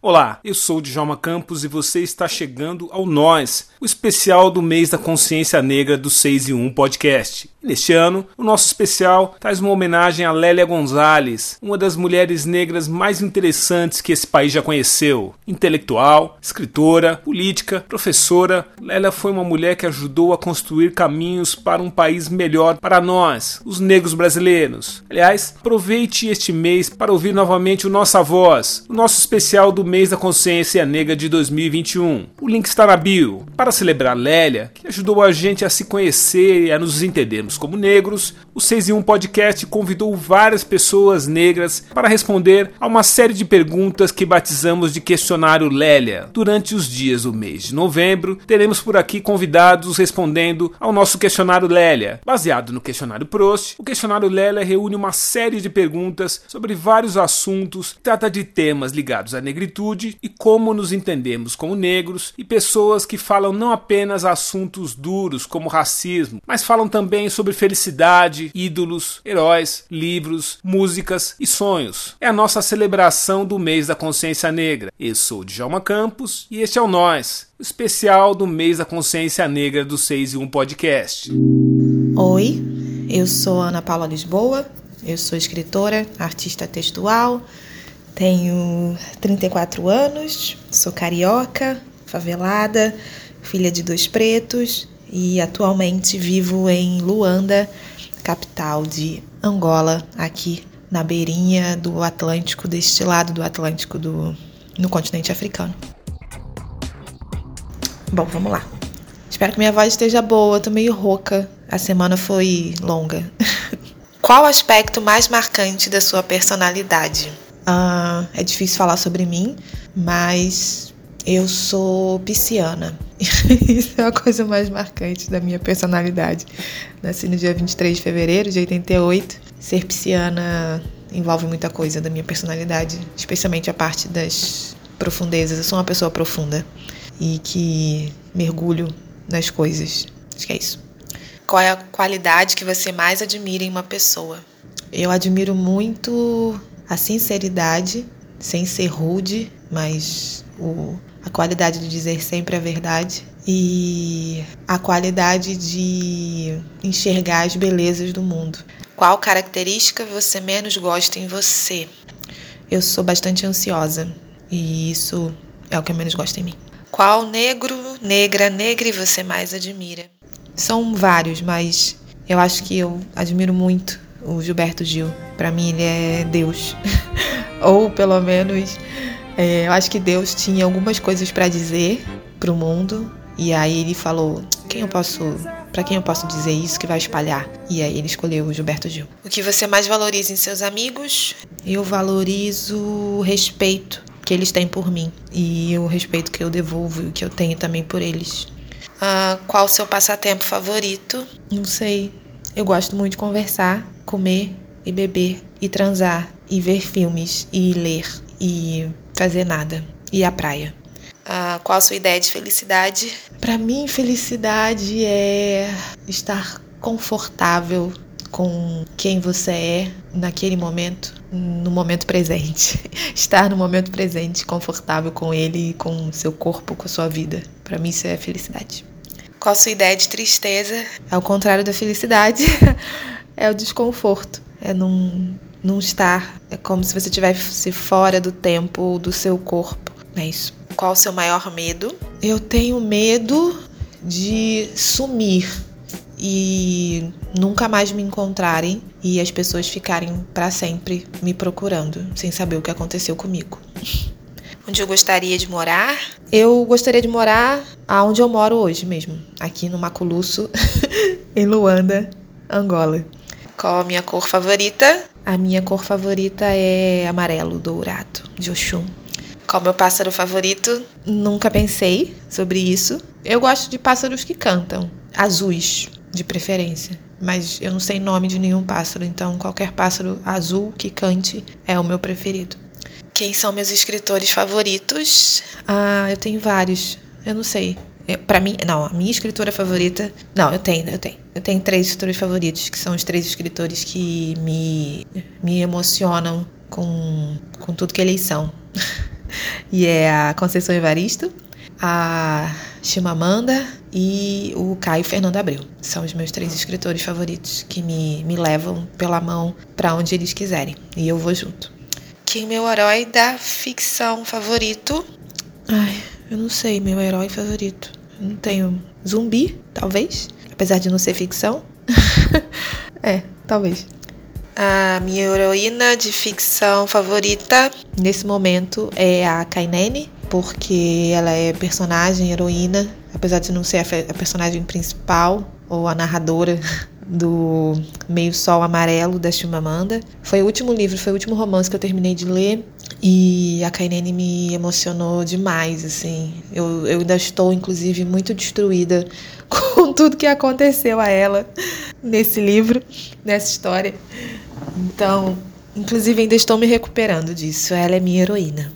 Olá, eu sou Djalma Campos e você está chegando ao Nós, o especial do mês da consciência negra do 6 e 1 podcast. Neste ano, o nosso especial traz uma homenagem a Lélia Gonzalez, uma das mulheres negras mais interessantes que esse país já conheceu. Intelectual, escritora, política, professora, Lélia foi uma mulher que ajudou a construir caminhos para um país melhor para nós, os negros brasileiros. Aliás, aproveite este mês para ouvir novamente o Nossa Voz, o nosso especial do mês da consciência negra de 2021. O link está na bio. Para celebrar Lélia, que ajudou a gente a se conhecer e a nos entendermos como negros, o 6 em 1 Podcast convidou várias pessoas negras para responder a uma série de perguntas que batizamos de questionário Lélia. Durante os dias do mês de novembro, teremos por aqui convidados respondendo ao nosso questionário Lélia. Baseado no questionário Prost, o questionário Lélia reúne uma série de perguntas sobre vários assuntos, trata de temas ligados à negritude e como nos entendemos como negros e pessoas que falam não apenas assuntos duros como racismo, mas falam também sobre felicidade, ídolos, heróis, livros, músicas e sonhos. É a nossa celebração do mês da consciência negra. Eu sou Djalma Campos e este é o Nós, o especial do mês da consciência negra do 6 e 1 podcast. Oi, eu sou Ana Paula Lisboa, eu sou escritora, artista textual, tenho 34 anos, sou carioca, favelada, filha de dois pretos e atualmente vivo em Luanda, capital de Angola, aqui na beirinha do Atlântico, deste lado do Atlântico do, no continente africano. Bom, vamos lá. Espero que minha voz esteja boa, tô meio rouca. A semana foi longa. Qual o aspecto mais marcante da sua personalidade? Ah, é difícil falar sobre mim, mas eu sou pisciana. Isso é a coisa mais marcante da minha personalidade. Nasci no dia 23 de fevereiro de 88. Ser pisciana envolve muita coisa da minha personalidade, especialmente a parte das profundezas. Eu sou uma pessoa profunda e que mergulho nas coisas. Acho que é isso. Qual é a qualidade que você mais admira em uma pessoa? Eu admiro muito a sinceridade, sem ser rude, mas o, a qualidade de dizer sempre a verdade e a qualidade de enxergar as belezas do mundo. Qual característica você menos gosta em você? Eu sou bastante ansiosa e isso é o que eu menos gosto em mim. Qual negro, negra, negre você mais admira? São vários, mas eu acho que eu admiro muito o Gilberto Gil. Para mim, ele é Deus. Ou pelo menos, é, eu acho que Deus tinha algumas coisas para dizer para o mundo. E aí ele falou: quem eu posso. Para quem eu posso dizer isso que vai espalhar? E aí ele escolheu o Gilberto Gil. O que você mais valoriza em seus amigos? Eu valorizo o respeito que eles têm por mim e o respeito que eu devolvo e que eu tenho também por eles. Ah, qual o seu passatempo favorito? Não sei. Eu gosto muito de conversar, comer e beber e transar e ver filmes e ler e fazer nada e a praia. Ah, qual a sua ideia de felicidade? Para mim, felicidade é estar confortável com quem você é naquele momento, no momento presente. Estar no momento presente, confortável com ele, com seu corpo, com a sua vida. Para mim isso é felicidade. Qual a sua ideia de tristeza? Ao contrário da felicidade, é o desconforto. É não, não estar. É como se você estivesse fora do tempo, do seu corpo. É isso. Qual o seu maior medo? Eu tenho medo de sumir e nunca mais me encontrarem e as pessoas ficarem para sempre me procurando, sem saber o que aconteceu comigo. Onde eu gostaria de morar? Eu gostaria de morar aonde eu moro hoje mesmo, aqui no Maculuço, em Luanda, Angola. Qual a minha cor favorita? A minha cor favorita é amarelo dourado, de Oxum. Qual meu pássaro favorito? Nunca pensei sobre isso. Eu gosto de pássaros que cantam, azuis, de preferência. Mas eu não sei nome de nenhum pássaro, então qualquer pássaro azul que cante é o meu preferido. Quem são meus escritores favoritos? Ah, eu tenho vários. Eu não sei. Para mim, não, a minha escritora favorita. Não, eu tenho, eu tenho. Eu tenho três escritores favoritos, que são os três escritores que me, me emocionam com, com tudo que eles são. e é a Conceição Evaristo, a Chimamanda e o Caio Fernando Abreu. São os meus três escritores favoritos que me, me levam pela mão para onde eles quiserem. E eu vou junto. Quem é meu herói da ficção favorito? Ai, eu não sei, meu herói favorito. Não tenho. Zumbi, talvez. Apesar de não ser ficção. é, talvez. A minha heroína de ficção favorita nesse momento é a Kainene, porque ela é personagem, heroína, apesar de não ser a personagem principal ou a narradora do Meio Sol Amarelo da Chimamanda. Foi o último livro, foi o último romance que eu terminei de ler e a Kainene me emocionou demais, assim. Eu, eu ainda estou, inclusive, muito destruída com tudo que aconteceu a ela nesse livro, nessa história. Então, inclusive, ainda estou me recuperando disso. Ela é minha heroína.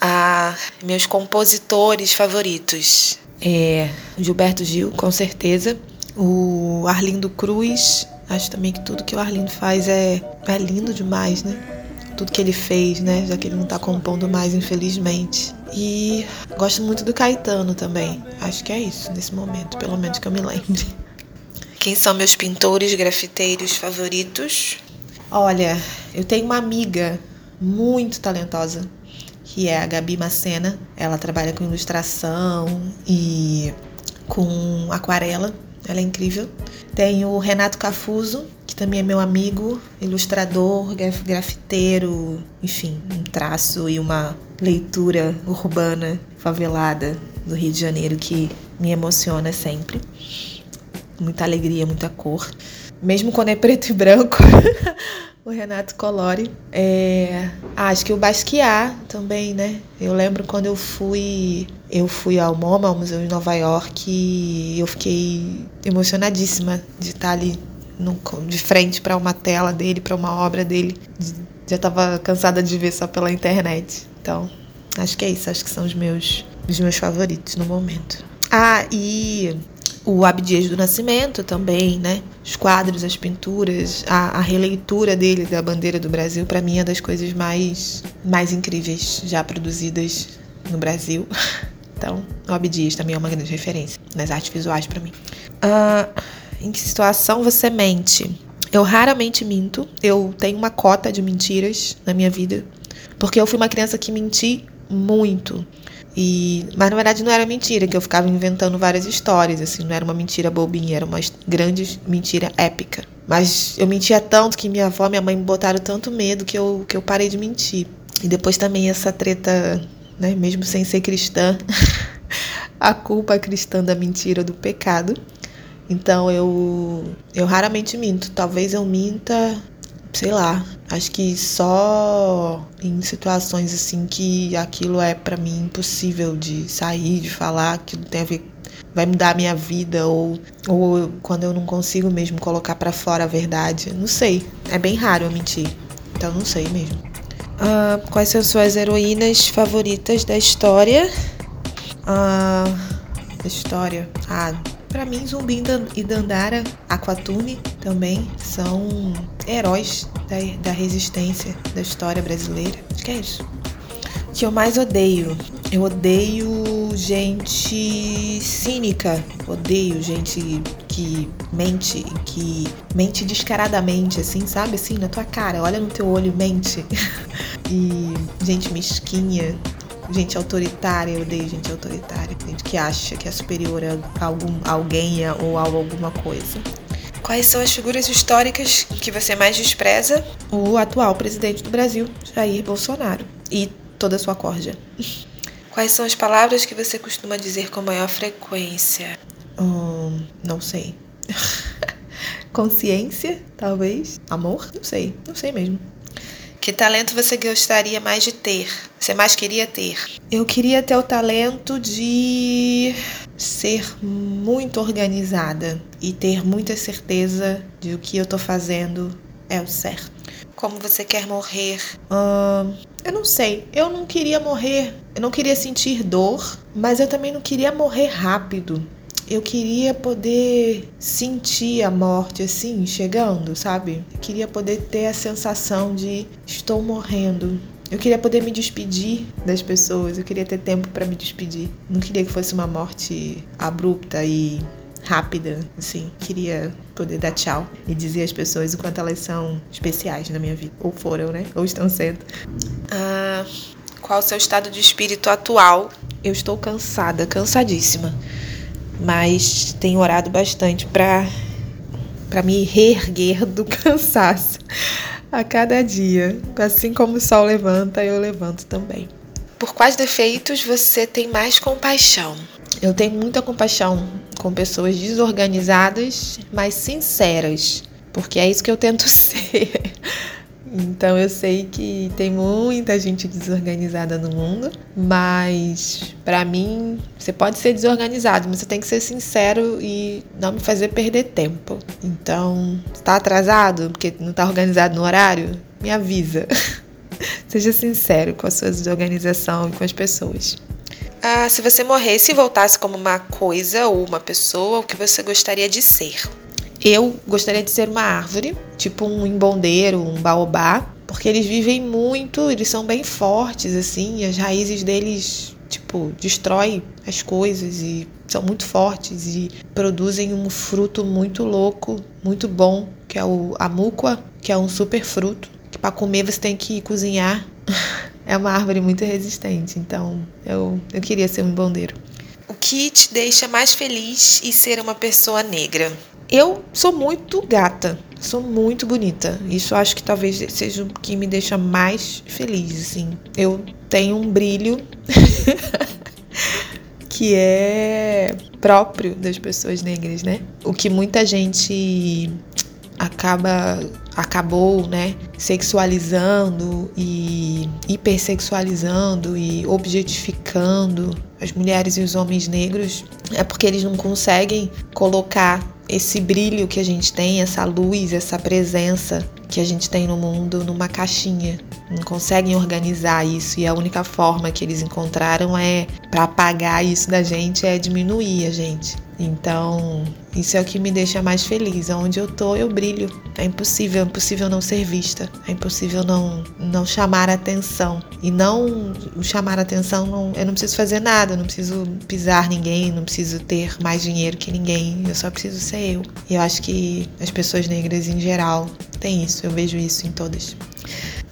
Ah, meus compositores favoritos. É Gilberto Gil, com certeza. O Arlindo Cruz. Acho também que tudo que o Arlindo faz é, é lindo demais, né? Tudo que ele fez, né? Já que ele não tá compondo mais, infelizmente. E gosto muito do Caetano também. Acho que é isso nesse momento, pelo menos que eu me lembre. Quem são meus pintores grafiteiros favoritos? Olha, eu tenho uma amiga muito talentosa, que é a Gabi Macena. Ela trabalha com ilustração e com aquarela. Ela é incrível. Tenho o Renato Cafuso, que também é meu amigo, ilustrador, grafiteiro, enfim, um traço e uma leitura urbana, favelada do Rio de Janeiro que me emociona sempre. Muita alegria, muita cor mesmo quando é preto e branco. o Renato Colori. É, ah, acho que o Basquiat também, né? Eu lembro quando eu fui, eu fui ao MoMA, ao Museu de Nova York, e eu fiquei emocionadíssima de estar ali no, de frente para uma tela dele, para uma obra dele. Já estava cansada de ver só pela internet. Então, acho que é isso. Acho que são os meus, os meus favoritos no momento. Ah, e o Abdias do Nascimento também, né? Os quadros, as pinturas, a, a releitura dele da bandeira do Brasil, para mim é das coisas mais, mais incríveis já produzidas no Brasil. Então, o Abdias também é uma grande referência nas artes visuais para mim. Uh, em que situação você mente? Eu raramente minto. Eu tenho uma cota de mentiras na minha vida, porque eu fui uma criança que menti muito. E, mas na verdade não era mentira, que eu ficava inventando várias histórias, assim, não era uma mentira bobinha, era uma grande mentira épica. Mas eu mentia tanto que minha avó e minha mãe me botaram tanto medo que eu, que eu parei de mentir. E depois também essa treta, né, mesmo sem ser cristã, a culpa cristã da mentira do pecado. Então eu eu raramente minto. Talvez eu minta sei lá, acho que só em situações assim que aquilo é para mim impossível de sair, de falar, que tem a ver vai mudar a minha vida ou ou quando eu não consigo mesmo colocar para fora a verdade, não sei, é bem raro eu mentir, então não sei mesmo. Uh, quais são suas heroínas favoritas da história? Uh, da história, ah, para mim, Zumbi e Dandara, Aquatune também são heróis da, da resistência da história brasileira. Acho que é isso. O que eu mais odeio? Eu odeio gente cínica. Odeio gente que mente, que mente descaradamente, assim, sabe? Assim, na tua cara, olha no teu olho, mente. e gente mesquinha, gente autoritária, eu odeio gente autoritária, gente que acha que é superior a algum, alguém ou a alguma coisa. Quais são as figuras históricas que você mais despreza? O atual presidente do Brasil, Jair Bolsonaro, e toda a sua corja. Quais são as palavras que você costuma dizer com maior frequência? Hum, não sei. Consciência, talvez. Amor? Não sei. Não sei mesmo. Que talento você gostaria mais de ter? Você mais queria ter? Eu queria ter o talento de ser muito organizada e ter muita certeza de o que eu tô fazendo é o certo. Como você quer morrer? Hum, eu não sei. Eu não queria morrer. Eu não queria sentir dor, mas eu também não queria morrer rápido eu queria poder sentir a morte assim, chegando, sabe? Eu queria poder ter a sensação de estou morrendo. eu queria poder me despedir das pessoas, eu queria ter tempo para me despedir. Não queria que fosse uma morte abrupta e rápida, assim. Queria poder dar tchau e dizer às pessoas o quanto elas são especiais na minha vida. Ou foram, né? Ou estão sendo. Ah, qual o seu estado de espírito atual? Eu estou cansada, cansadíssima. Mas tenho orado bastante para para me reerguer do cansaço a cada dia. Assim como o sol levanta, eu levanto também. Por quais defeitos você tem mais compaixão? Eu tenho muita compaixão com pessoas desorganizadas, mas sinceras, porque é isso que eu tento ser. Então eu sei que tem muita gente desorganizada no mundo, mas para mim você pode ser desorganizado, mas você tem que ser sincero e não me fazer perder tempo. Então, está atrasado porque não está organizado no horário? Me avisa. Seja sincero com a sua desorganização e com as pessoas. Ah, se você morresse e voltasse como uma coisa ou uma pessoa, o que você gostaria de ser? Eu gostaria de ser uma árvore, tipo um embondeiro, um baobá, porque eles vivem muito, eles são bem fortes, assim, as raízes deles, tipo, destrói as coisas e são muito fortes e produzem um fruto muito louco, muito bom, que é o amúqua, que é um super fruto, que para comer você tem que cozinhar. é uma árvore muito resistente, então eu, eu queria ser um bondeiro. O que te deixa mais feliz e ser uma pessoa negra? Eu sou muito gata, sou muito bonita. Isso acho que talvez seja o que me deixa mais feliz, assim. Eu tenho um brilho que é próprio das pessoas negras, né? O que muita gente acaba acabou, né, sexualizando e hipersexualizando e objetificando as mulheres e os homens negros é porque eles não conseguem colocar esse brilho que a gente tem, essa luz, essa presença que a gente tem no mundo numa caixinha. Não conseguem organizar isso e a única forma que eles encontraram é para apagar isso da gente é diminuir a gente. Então, isso é o que me deixa mais feliz. Onde eu tô, eu brilho. É impossível, é impossível não ser vista. É impossível não, não chamar atenção. E não chamar atenção, não, eu não preciso fazer nada, eu não preciso pisar ninguém, não preciso ter mais dinheiro que ninguém. Eu só preciso ser eu. E eu acho que as pessoas negras em geral têm isso. Eu vejo isso em todas.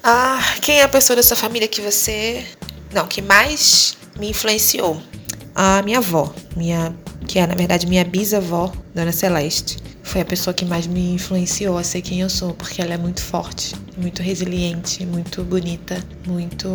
Ah, quem é a pessoa da sua família que você. Não, que mais me influenciou? A minha avó. Minha que é na verdade minha bisavó, Dona Celeste. Foi a pessoa que mais me influenciou a ser quem eu sou, porque ela é muito forte, muito resiliente, muito bonita, muito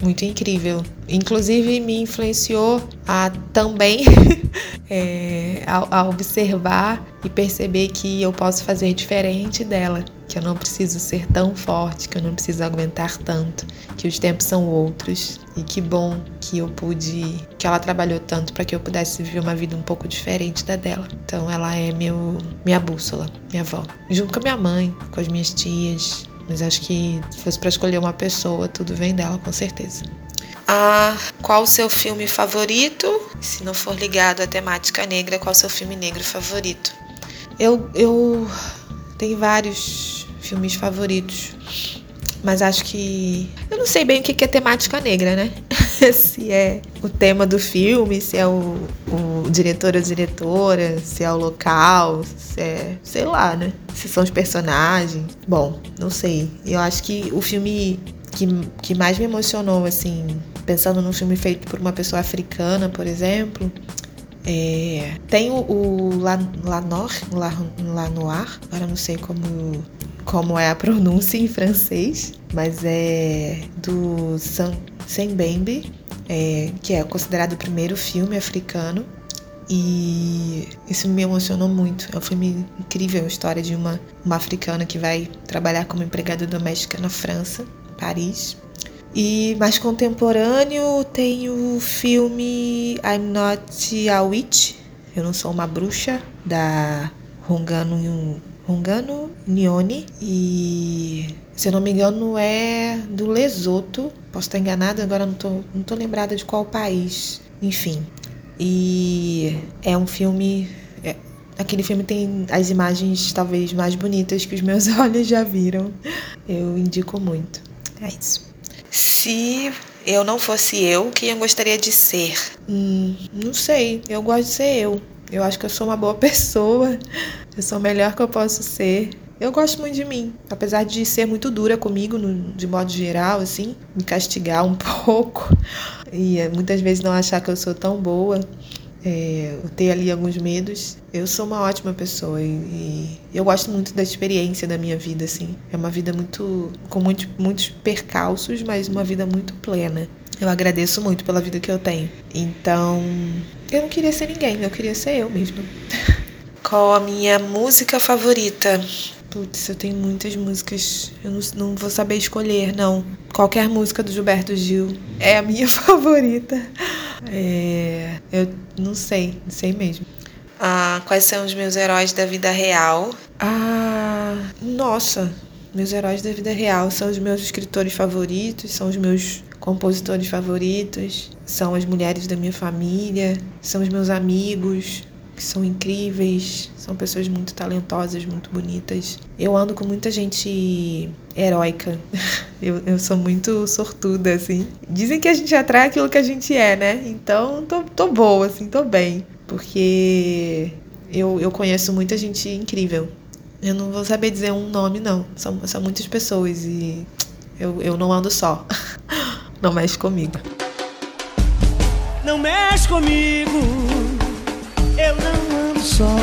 muito incrível. Inclusive me influenciou a também é, a, a observar e perceber que eu posso fazer diferente dela que eu não preciso ser tão forte, que eu não preciso aguentar tanto, que os tempos são outros e que bom que eu pude, que ela trabalhou tanto para que eu pudesse viver uma vida um pouco diferente da dela. Então ela é meu minha bússola, minha avó, junto com a minha mãe, com as minhas tias. Mas acho que se fosse para escolher uma pessoa, tudo vem dela, com certeza. Ah, qual o seu filme favorito? Se não for ligado à temática negra, qual o seu filme negro favorito? Eu, eu tenho vários filmes favoritos. Mas acho que. Eu não sei bem o que é temática negra, né? se é o tema do filme, se é o, o diretor ou diretora, se é o local, se é. sei lá, né? Se são os personagens. Bom, não sei. Eu acho que o filme que, que mais me emocionou, assim, pensando num filme feito por uma pessoa africana, por exemplo, é, tem o, o Lanoir, agora não sei como como é a pronúncia em francês, mas é do Sembembe, é, que é considerado o primeiro filme africano. E isso me emocionou muito. É um filme incrível, a história de uma, uma africana que vai trabalhar como empregada doméstica na França, Paris. E mais contemporâneo tem o filme I'm Not a Witch, Eu Não Sou Uma Bruxa, da Hongano Hungano Nione e se eu não me engano é do Lesoto. Posso estar enganada, agora não tô, não tô lembrada de qual país. Enfim. E é um filme. É, aquele filme tem as imagens talvez mais bonitas que os meus olhos já viram. Eu indico muito. É isso. Se eu não fosse eu, quem eu gostaria de ser? Hum, não sei. Eu gosto de ser eu. Eu acho que eu sou uma boa pessoa. Eu sou o melhor que eu posso ser. Eu gosto muito de mim, apesar de ser muito dura comigo, no, de modo geral, assim, me castigar um pouco e eh, muitas vezes não achar que eu sou tão boa, é, ter ali alguns medos. Eu sou uma ótima pessoa e, e, eu gosto muito da experiência da minha vida, assim. É uma vida muito com muito, muitos percalços, mas uma vida muito plena. Eu agradeço muito pela vida que eu tenho. Então, eu não queria ser ninguém, eu queria ser eu mesmo. Qual a minha música favorita? Putz, eu tenho muitas músicas. Eu não, não, vou saber escolher, não. Qualquer música do Gilberto Gil é a minha favorita. É, eu não sei, não sei mesmo. Ah, quais são os meus heróis da vida real? Ah, nossa, meus heróis da vida real são os meus escritores favoritos, são os meus compositores favoritos, são as mulheres da minha família, são os meus amigos, que são incríveis, são pessoas muito talentosas, muito bonitas. Eu ando com muita gente heróica. Eu, eu sou muito sortuda, assim. Dizem que a gente atrai aquilo que a gente é, né? Então, tô, tô boa, assim, tô bem. Porque eu, eu conheço muita gente incrível. Eu não vou saber dizer um nome, não. São, são muitas pessoas e eu, eu não ando só. Não mexe comigo. Não mexe comigo só,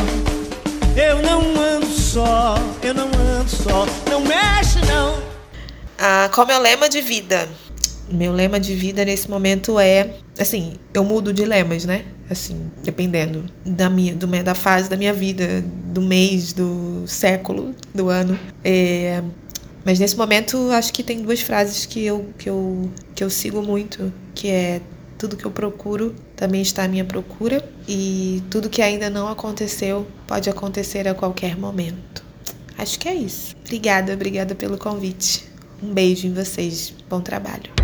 eu não ando só, eu não ando só, não mexe não. Ah, qual é meu lema de vida? Meu lema de vida nesse momento é, assim, eu mudo de lemas, né? Assim, dependendo da minha, do, da fase da minha vida, do mês, do século, do ano. É, mas nesse momento acho que tem duas frases que eu, que eu, que eu sigo muito, que é tudo que eu procuro também está à minha procura e tudo que ainda não aconteceu pode acontecer a qualquer momento. Acho que é isso. Obrigada, obrigada pelo convite. Um beijo em vocês. Bom trabalho.